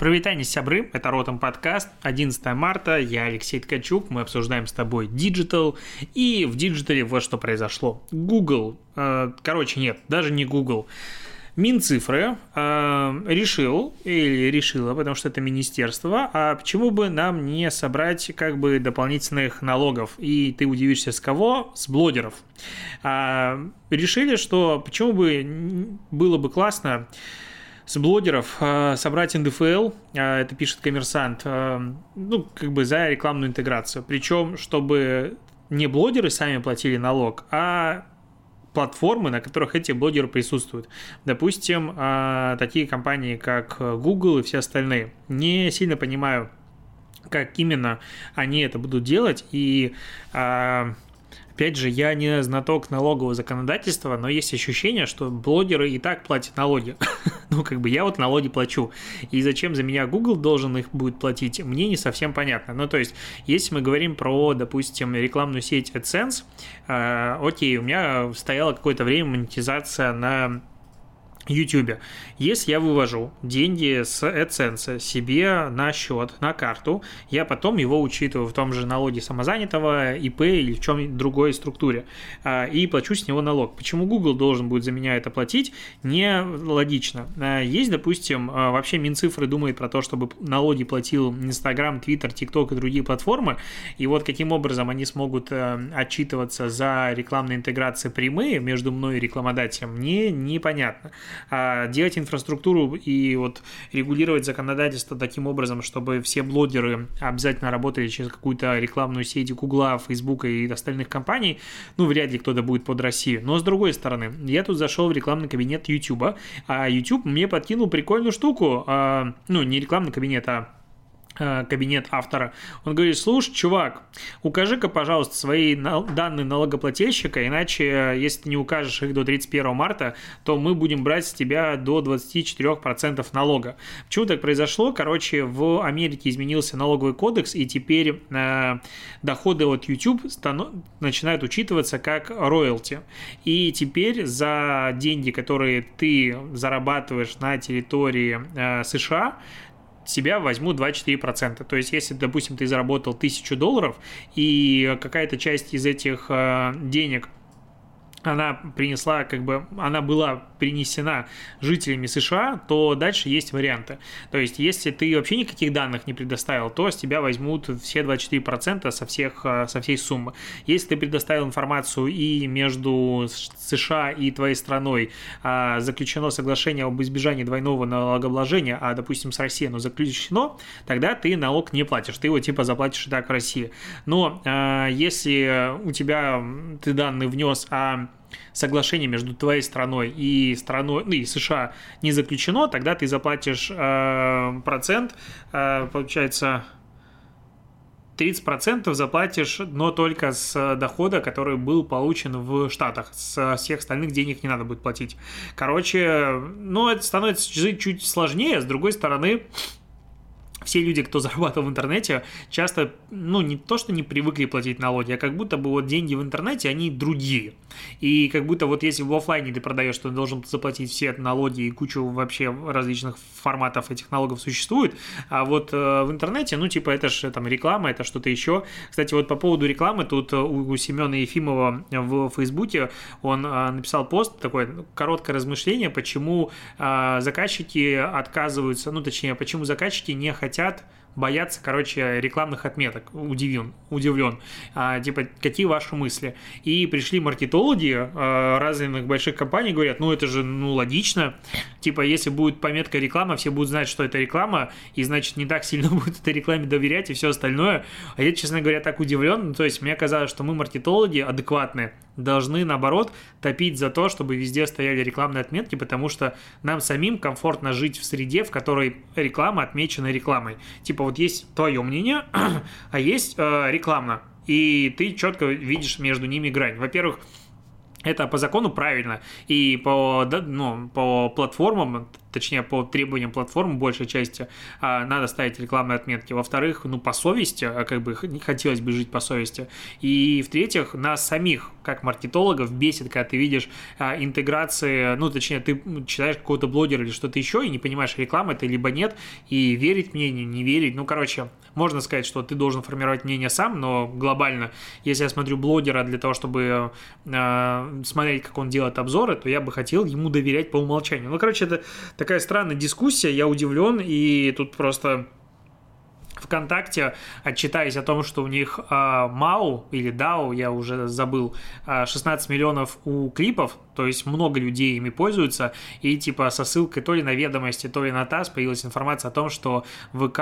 Прывітанне, сябры, это Ротом подкаст, 11 марта, я Алексей Ткачук, мы обсуждаем с тобой digital, и в digital е вот что произошло. Google, э, короче, нет, даже не Google, Минцифры э, решил, или решила, потому что это министерство, а почему бы нам не собрать как бы дополнительных налогов? И ты удивишься, с кого? С блогеров. Э, решили, что почему бы было бы классно с блогеров э, собрать НДФЛ, э, это пишет коммерсант, э, ну, как бы за рекламную интеграцию. Причем, чтобы не блогеры сами платили налог, а платформы, на которых эти блогеры присутствуют. Допустим, такие компании, как Google и все остальные. Не сильно понимаю, как именно они это будут делать, и Опять же, я не знаток налогового законодательства, но есть ощущение, что блогеры и так платят налоги. ну, как бы я вот налоги плачу. И зачем за меня Google должен их будет платить, мне не совсем понятно. Ну, то есть, если мы говорим про, допустим, рекламную сеть AdSense, э, окей, у меня стояла какое-то время монетизация на YouTube. Если я вывожу деньги с AdSense себе на счет, на карту, я потом его учитываю в том же налоге самозанятого, ИП или в чем другой структуре а, и плачу с него налог. Почему Google должен будет за меня это платить? Не логично. А, есть, допустим, а, вообще Минцифры думает про то, чтобы налоги платил Instagram, Twitter, TikTok и другие платформы, и вот каким образом они смогут э, отчитываться за рекламные интеграции прямые между мной и рекламодателем, мне непонятно. А делать инфраструктуру и вот регулировать законодательство таким образом, чтобы все блогеры обязательно работали через какую-то рекламную сеть Гугла, Фейсбука и остальных компаний, ну, вряд ли кто-то будет под Россию. Но с другой стороны, я тут зашел в рекламный кабинет YouTube, а YouTube мне подкинул прикольную штуку, а, ну, не рекламный кабинет, а кабинет автора. Он говорит, слушай, чувак, укажи-ка, пожалуйста, свои данные налогоплательщика, иначе, э, если ты не укажешь их до 31 марта, то мы будем брать с тебя до 24% налога. Почему так произошло? Короче, в Америке изменился налоговый кодекс, и теперь э, доходы от YouTube станов... начинают учитываться как роялти. И теперь за деньги, которые ты зарабатываешь на территории э, США, себя возьму 2-4%. То есть, если, допустим, ты заработал 1000 долларов, и какая-то часть из этих э, денег она принесла, как бы, она была принесена жителями США, то дальше есть варианты. То есть, если ты вообще никаких данных не предоставил, то с тебя возьмут все 24% со, всех, э, со всей суммы. Если ты предоставил информацию и между США и твоей страной а, заключено соглашение об избежании двойного налогообложения, а, допустим, с Россией оно заключено, тогда ты налог не платишь, ты его типа заплатишь и так России. Но а, если у тебя ты данные внес, а соглашение между твоей страной и страной, ну и США не заключено, тогда ты заплатишь э, процент, э, получается 30% заплатишь, но только с дохода, который был получен в Штатах. С всех остальных денег не надо будет платить. Короче, ну, это становится жить чуть сложнее. С другой стороны, все люди, кто зарабатывал в интернете, часто, ну, не то, что не привыкли платить налоги, а как будто бы вот деньги в интернете, они другие. И как будто вот если в офлайне ты продаешь, то ты должен заплатить все налоги и кучу вообще различных форматов этих налогов существует, а вот э, в интернете, ну, типа, это же там реклама, это что-то еще. Кстати, вот по поводу рекламы, тут у, у Семена Ефимова в Фейсбуке он э, написал пост, такое короткое размышление, почему э, заказчики отказываются, ну, точнее, почему заказчики не хотят хотят боятся, короче, рекламных отметок. Удивлен, удивлен. А, типа, какие ваши мысли? И пришли маркетологи а, разных больших компаний, говорят, ну, это же, ну, логично. Типа, если будет пометка реклама, все будут знать, что это реклама, и, значит, не так сильно будут этой рекламе доверять и все остальное. А я, честно говоря, так удивлен. То есть, мне казалось, что мы, маркетологи, адекватные, должны, наоборот, топить за то, чтобы везде стояли рекламные отметки, потому что нам самим комфортно жить в среде, в которой реклама отмечена рекламой. Типа вот есть твое мнение, а есть э, рекламно. И ты четко видишь между ними грань. Во-первых, это по закону правильно. И по, ну, по платформам, точнее, по требованиям платформ, большей части, а, надо ставить рекламные отметки. Во-вторых, ну, по совести, а, как бы не хотелось бы жить по совести. И в-третьих, нас самих, как маркетологов, бесит, когда ты видишь а, интеграции, ну, точнее, ты читаешь какого-то блогера или что-то еще и не понимаешь, реклама это либо нет, и верить мнению, не верить. Ну, короче, можно сказать, что ты должен формировать мнение сам, но глобально, если я смотрю блогера для того, чтобы смотреть, как он делает обзоры, то я бы хотел ему доверять по умолчанию. Ну, короче, это такая странная дискуссия, я удивлен, и тут просто ВКонтакте, отчитаясь о том, что у них э, МАУ или DAO, я уже забыл, 16 миллионов у клипов, то есть много людей ими пользуются, и типа со ссылкой то ли на ведомости, то ли на ТАСС появилась информация о том, что ВК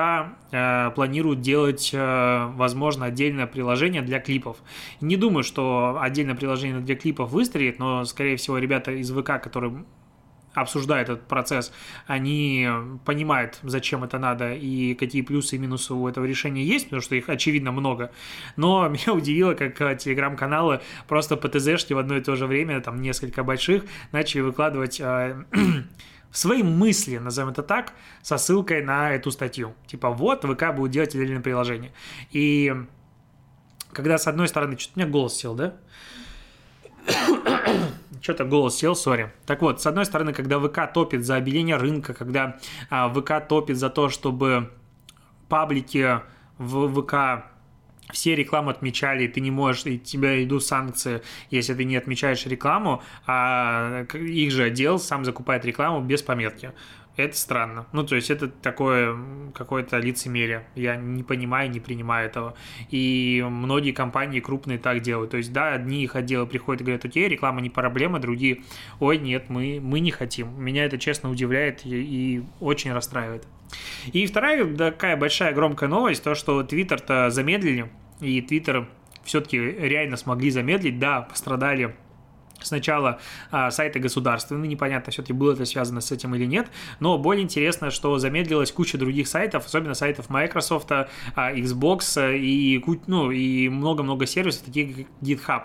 э, планирует делать, э, возможно, отдельное приложение для клипов. Не думаю, что отдельное приложение для клипов выстрелит, но, скорее всего, ребята из ВК, которые обсуждают этот процесс, они понимают, зачем это надо и какие плюсы и минусы у этого решения есть, потому что их, очевидно, много. Но меня удивило, как э, телеграм-каналы просто по ТЗшке в одно и то же время, там несколько больших, начали выкладывать э, свои мысли, назовем это так, со ссылкой на эту статью. Типа, вот, ВК будет делать отдельное приложение. И когда, с одной стороны, что-то у меня голос сел, да? Что-то голос сел, сори. Так вот, с одной стороны, когда ВК топит за обеление рынка, когда а, ВК топит за то, чтобы паблики в ВК все рекламу отмечали, и ты не можешь, и тебя идут санкции, если ты не отмечаешь рекламу, а их же отдел сам закупает рекламу без пометки. Это странно. Ну, то есть это такое какое-то лицемерие. Я не понимаю, не принимаю этого. И многие компании крупные так делают. То есть, да, одни их отделы приходят и говорят, окей, реклама не проблема, другие, ой, нет, мы, мы не хотим. Меня это, честно, удивляет и, и очень расстраивает. И вторая такая большая громкая новость, то, что Твиттер-то замедлили, и Твиттер все-таки реально смогли замедлить, да, пострадали Сначала а, сайты государственные, непонятно все-таки было это связано с этим или нет, но более интересно, что замедлилась куча других сайтов, особенно сайтов Microsoft, а, Xbox и, ну, и много-много сервисов, таких как GitHub.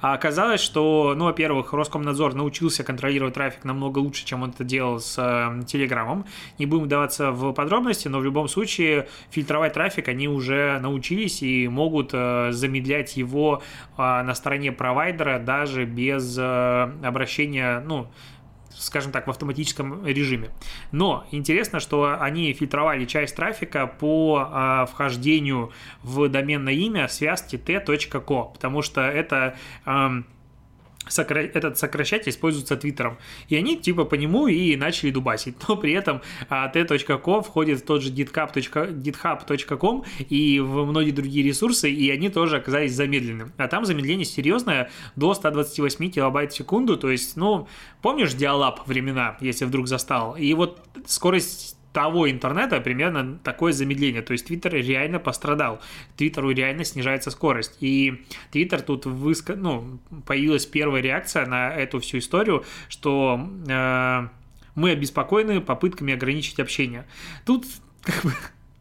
А оказалось, что, ну, во-первых, Роскомнадзор научился контролировать трафик намного лучше, чем он это делал с э, Телеграмом. Не будем вдаваться в подробности, но в любом случае фильтровать трафик они уже научились и могут э, замедлять его э, на стороне провайдера даже без Э, обращения, ну, скажем так, в автоматическом режиме. Но интересно, что они фильтровали часть трафика по э, вхождению в доменное имя связки t.co, потому что это э, сокра... этот сокращатель используется Твиттером. И они типа по нему и начали дубасить. Но при этом а, t.co входит в тот же github.com и в многие другие ресурсы, и они тоже оказались замедлены. А там замедление серьезное до 128 килобайт в секунду. То есть, ну, помнишь диалап времена, если вдруг застал? И вот скорость того интернета примерно такое замедление. То есть Твиттер реально пострадал. Твиттеру реально снижается скорость. И Твиттер тут выска... ну, появилась первая реакция на эту всю историю, что э, мы обеспокоены попытками ограничить общение. Тут, как бы,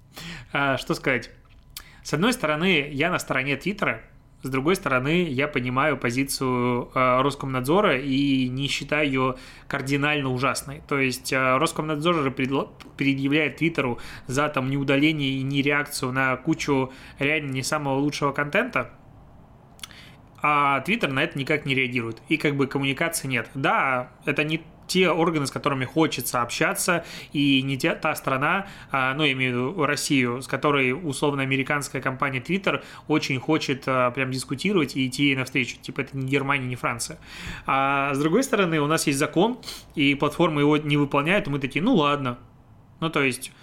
э, что сказать? С одной стороны, я на стороне Твиттера, с другой стороны, я понимаю позицию э, Роскомнадзора и не считаю ее кардинально ужасной. То есть э, Роскомнадзор же предъявляет Твиттеру за там неудаление и не реакцию на кучу реально не самого лучшего контента, а Твиттер на это никак не реагирует. И как бы коммуникации нет. Да, это не те органы, с которыми хочется общаться, и не те, та страна, а, ну, я имею в виду Россию, с которой условно американская компания Twitter очень хочет а, прям дискутировать и идти навстречу. Типа это не Германия, не Франция. А с другой стороны, у нас есть закон, и платформы его не выполняют, и мы такие, ну ладно. Ну, то есть,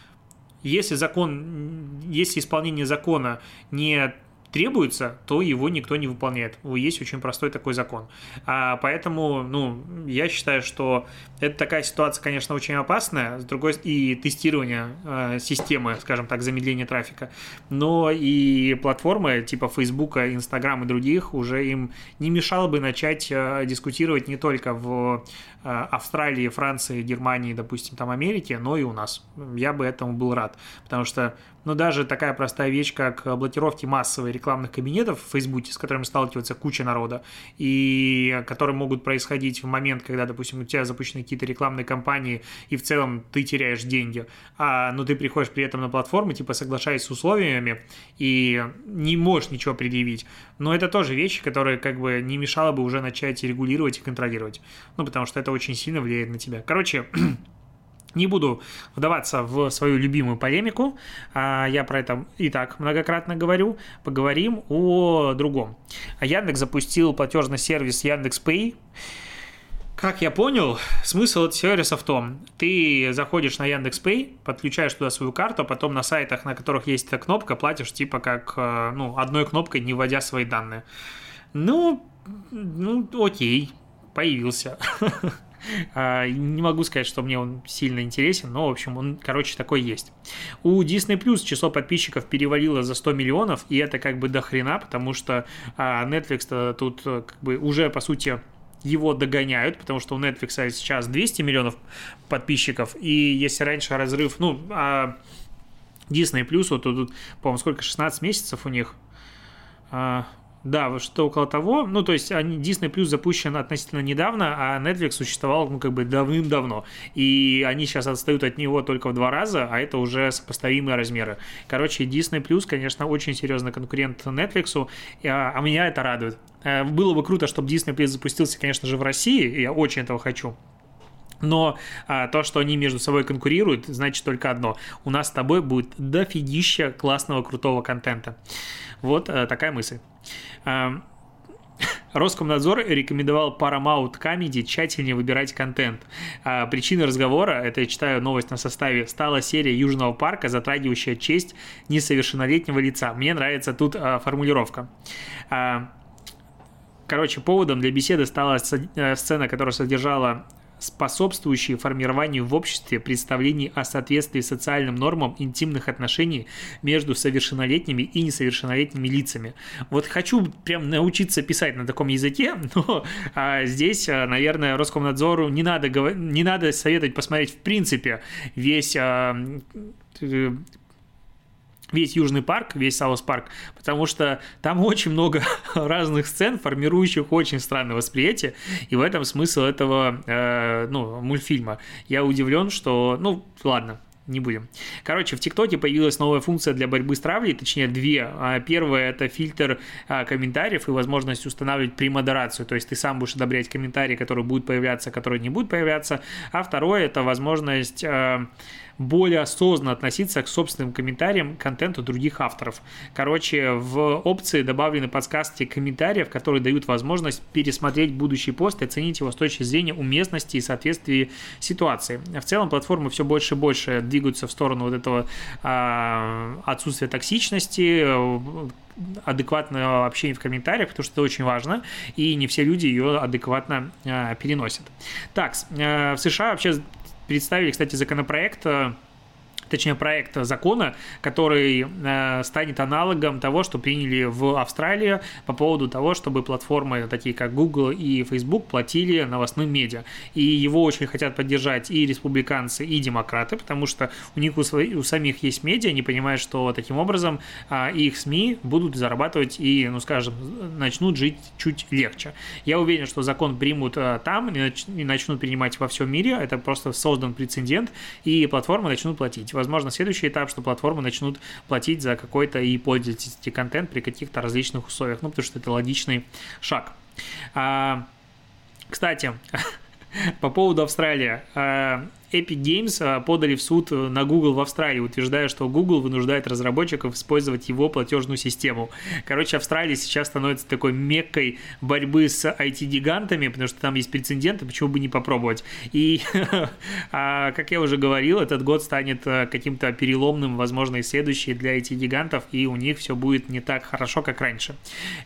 если закон, если исполнение закона не требуется, то его никто не выполняет. Есть очень простой такой закон. А поэтому, ну, я считаю, что это такая ситуация, конечно, очень опасная, с другой и тестирование э, системы, скажем так, замедления трафика, но и платформы типа Facebook, Instagram и других уже им не мешало бы начать э, дискутировать не только в э, Австралии, Франции, Германии, допустим, там Америке, но и у нас. Я бы этому был рад, потому что, ну, даже такая простая вещь, как блокировки массовой рекламных кабинетов в Фейсбуке, с которыми сталкивается куча народа, и которые могут происходить в момент, когда, допустим, у тебя запущены какие-то рекламные кампании, и в целом ты теряешь деньги, а, но ты приходишь при этом на платформу, типа соглашаясь с условиями, и не можешь ничего предъявить. Но это тоже вещи, которые как бы не мешало бы уже начать регулировать и контролировать. Ну, потому что это очень сильно влияет на тебя. Короче, Не буду вдаваться в свою любимую полемику, а, я про это и так многократно говорю. Поговорим о другом. Яндекс запустил платежный сервис Яндекс Pay. Как я понял, смысл этого сервиса в том, ты заходишь на Яндекс Pay, подключаешь туда свою карту, а потом на сайтах, на которых есть эта кнопка, платишь типа как э, ну, одной кнопкой, не вводя свои данные. Ну, ну окей, появился. А, не могу сказать, что мне он сильно интересен, но, в общем, он, короче, такой есть. У Disney Plus число подписчиков перевалило за 100 миллионов, и это как бы до хрена, потому что а, Netflix тут э, как бы уже, по сути, его догоняют, потому что у Netflix сейчас 200 миллионов подписчиков, и если раньше разрыв, ну, а Disney Plus, вот тут, по-моему, сколько, 16 месяцев у них, а, да, что около того. Ну, то есть они, Disney Plus запущен относительно недавно, а Netflix существовал, ну, как бы давным-давно. И они сейчас отстают от него только в два раза, а это уже сопоставимые размеры. Короче, Disney Plus, конечно, очень серьезный конкурент Netflix, а, а меня это радует. Э, было бы круто, чтобы Disney Plus запустился, конечно же, в России, я очень этого хочу. Но а, то, что они между собой конкурируют, значит только одно. У нас с тобой будет дофигища классного, крутого контента. Вот а, такая мысль. А, Роскомнадзор рекомендовал Paramount Comedy тщательнее выбирать контент. А, причиной разговора, это я читаю новость на составе, стала серия Южного парка, затрагивающая честь несовершеннолетнего лица. Мне нравится тут а, формулировка. А, короче, поводом для беседы стала э, сцена, которая содержала способствующие формированию в обществе представлений о соответствии социальным нормам интимных отношений между совершеннолетними и несовершеннолетними лицами. Вот хочу прям научиться писать на таком языке, но а, здесь, а, наверное, Роскомнадзору не надо, не надо советовать посмотреть в принципе весь а, весь Южный парк, весь Саус парк, потому что там очень много разных сцен, формирующих очень странное восприятие, и в этом смысл этого э, ну, мультфильма. Я удивлен, что, ну, ладно, не будем. Короче, в ТикТоке появилась новая функция для борьбы с травлей, точнее две. А, первая – это фильтр а, комментариев и возможность устанавливать премодерацию, то есть ты сам будешь одобрять комментарии, которые будут появляться, которые не будут появляться. А второе – это возможность а, более осознанно относиться к собственным комментариям контенту других авторов. Короче, в опции добавлены подсказки комментариев, которые дают возможность пересмотреть будущий пост и оценить его с точки зрения уместности и соответствия ситуации. В целом платформы все больше и больше двигаются в сторону вот этого а, отсутствия токсичности, адекватного общения в комментариях, потому что это очень важно, и не все люди ее адекватно э, переносят. Так, э, в США вообще представили, кстати, законопроект э, точнее, проект закона, который э, станет аналогом того, что приняли в Австралии по поводу того, чтобы платформы, такие как Google и Facebook, платили новостным медиа. И его очень хотят поддержать и республиканцы, и демократы, потому что у них у, своих, у самих есть медиа, они понимают, что таким образом э, их СМИ будут зарабатывать и, ну, скажем, начнут жить чуть легче. Я уверен, что закон примут э, там и, и начнут принимать во всем мире. Это просто создан прецедент, и платформы начнут платить возможно, следующий этап, что платформы начнут платить за какой-то и пользовательский контент при каких-то различных условиях, ну, потому что это логичный шаг. А, кстати, по поводу Австралии. Epic Games а, подали в суд на Google в Австралии, утверждая, что Google вынуждает разработчиков использовать его платежную систему. Короче, Австралия сейчас становится такой меккой борьбы с IT-гигантами, потому что там есть прецеденты, почему бы не попробовать. И, а, как я уже говорил, этот год станет а, каким-то переломным, возможно, и следующий для IT-гигантов, и у них все будет не так хорошо, как раньше.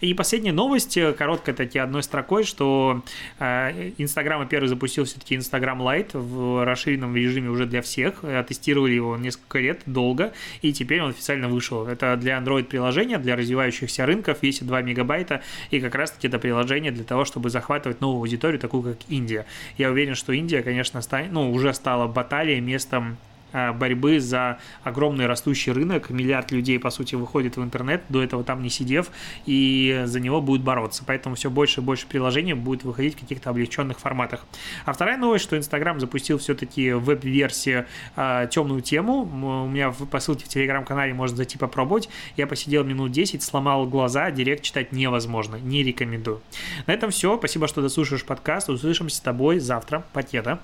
И последняя новость, э, короткая таки одной строкой, что Инстаграм первый запустил все-таки Instagram Lite в расширенном расширенном режиме уже для всех. Тестировали его несколько лет, долго, и теперь он официально вышел. Это для Android-приложения, для развивающихся рынков, весит 2 мегабайта, и как раз-таки это приложение для того, чтобы захватывать новую аудиторию, такую как Индия. Я уверен, что Индия, конечно, станет, ну, уже стала баталией, местом э, борьбы за огромный растущий рынок. Миллиард людей, по сути, выходит в интернет, до этого там не сидев, и за него будет бороться. Поэтому все больше и больше приложений будет выходить в каких-то облегченных форматах. А вторая новость, что Инстаграм запустил все-таки веб-версии э, темную тему. У меня по ссылке в телеграм-канале можно зайти попробовать. Я посидел минут 10, сломал глаза, директ читать невозможно, не рекомендую. На этом все. Спасибо, что дослушаешь подкаст. Услышимся с тобой завтра. Покеда.